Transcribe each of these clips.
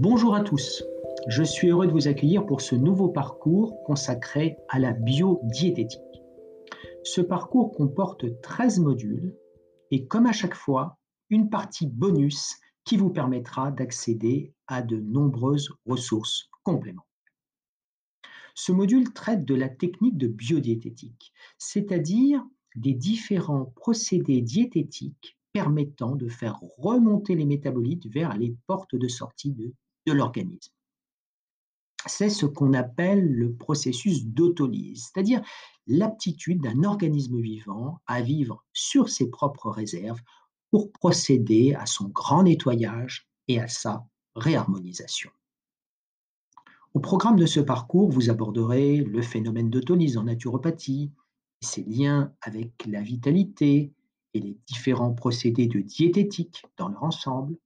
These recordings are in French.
Bonjour à tous, je suis heureux de vous accueillir pour ce nouveau parcours consacré à la biodiététique. Ce parcours comporte 13 modules et comme à chaque fois, une partie bonus qui vous permettra d'accéder à de nombreuses ressources complémentaires. Ce module traite de la technique de biodiététique, c'est-à-dire des différents procédés diététiques permettant de faire remonter les métabolites vers les portes de sortie de, de l'organisme. C'est ce qu'on appelle le processus d'autolyse, c'est-à-dire l'aptitude d'un organisme vivant à vivre sur ses propres réserves pour procéder à son grand nettoyage et à sa réharmonisation. Au programme de ce parcours, vous aborderez le phénomène d'autolyse en naturopathie, ses liens avec la vitalité et les différents procédés de diététique dans leur ensemble,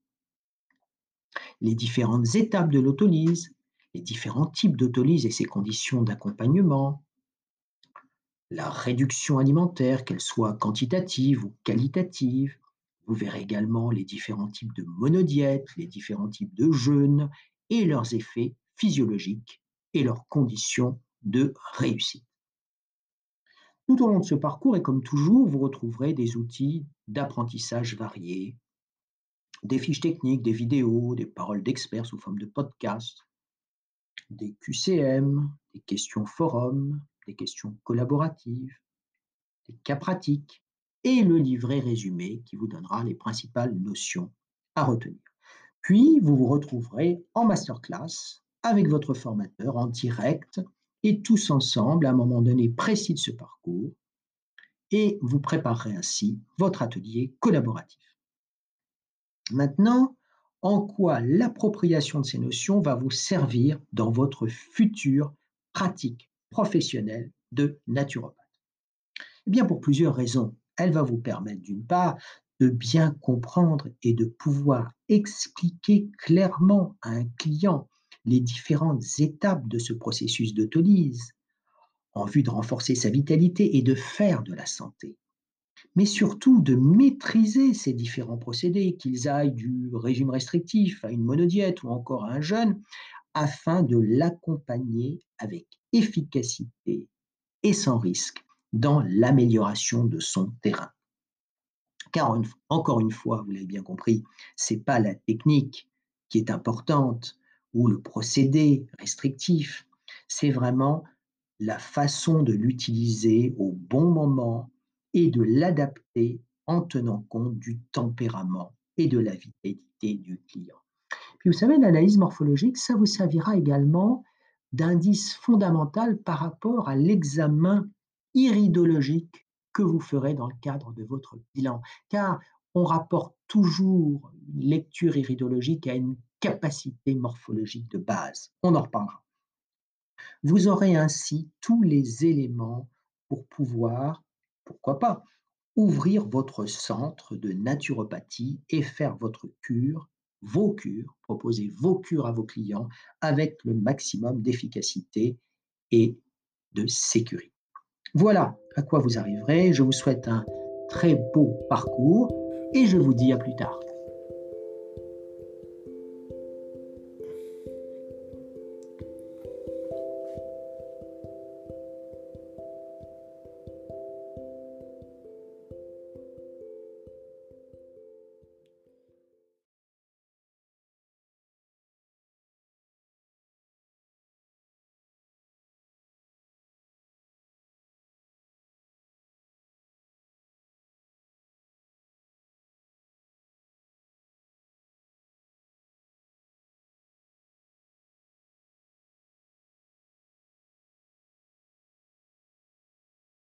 les différentes étapes de l'autolyse, les différents types d'autolyse et ses conditions d'accompagnement, la réduction alimentaire, qu'elle soit quantitative ou qualitative. Vous verrez également les différents types de monodiètes, les différents types de jeûnes et leurs effets physiologiques et leurs conditions de réussite. Tout au long de ce parcours, et comme toujours, vous retrouverez des outils d'apprentissage variés, des fiches techniques, des vidéos, des paroles d'experts sous forme de podcasts, des QCM, des questions forum, des questions collaboratives, des cas pratiques et le livret résumé qui vous donnera les principales notions à retenir. Puis, vous vous retrouverez en masterclass avec votre formateur en direct et tous ensemble à un moment donné précis de ce parcours et vous préparerez ainsi votre atelier collaboratif. Maintenant, en quoi l'appropriation de ces notions va vous servir dans votre future pratique professionnelle de naturopathe? Eh bien, pour plusieurs raisons. Elle va vous permettre, d'une part, de bien comprendre et de pouvoir expliquer clairement à un client les différentes étapes de ce processus d'autolyse en vue de renforcer sa vitalité et de faire de la santé. Mais surtout de maîtriser ces différents procédés, qu'ils aillent du régime restrictif à une monodiète ou encore à un jeûne, afin de l'accompagner avec efficacité et sans risque dans l'amélioration de son terrain. Car encore une fois, vous l'avez bien compris, c'est pas la technique qui est importante, ou le procédé restrictif. C'est vraiment la façon de l'utiliser au bon moment et de l'adapter en tenant compte du tempérament et de la vitalité du client. Puis vous savez, l'analyse morphologique, ça vous servira également d'indice fondamental par rapport à l'examen iridologique que vous ferez dans le cadre de votre bilan. Car on rapporte toujours une lecture iridologique à une capacité morphologique de base. On en reparlera. Vous aurez ainsi tous les éléments pour pouvoir, pourquoi pas, ouvrir votre centre de naturopathie et faire votre cure, vos cures, proposer vos cures à vos clients avec le maximum d'efficacité et de sécurité. Voilà à quoi vous arriverez. Je vous souhaite un très beau parcours et je vous dis à plus tard.